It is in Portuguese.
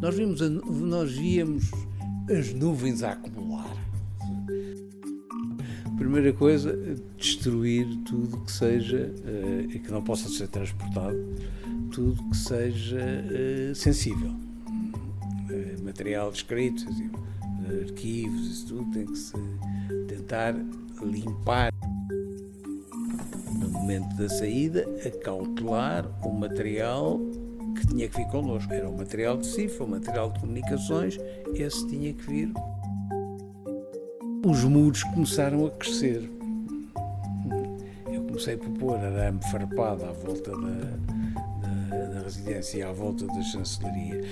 Nós, vimos a, nós víamos as nuvens a acumular. Primeira coisa, destruir tudo que seja uh, e que não possa ser transportado, tudo que seja uh, sensível. Uh, material escrito, arquivos, isso tudo tem que se tentar limpar no momento da saída, acautelar o material tinha que vir connosco. Era o material de cifra, o material de comunicações, esse tinha que vir. Os muros começaram a crescer. Eu comecei por pôr arame farpado à volta da, da, da residência e à volta da chancelaria.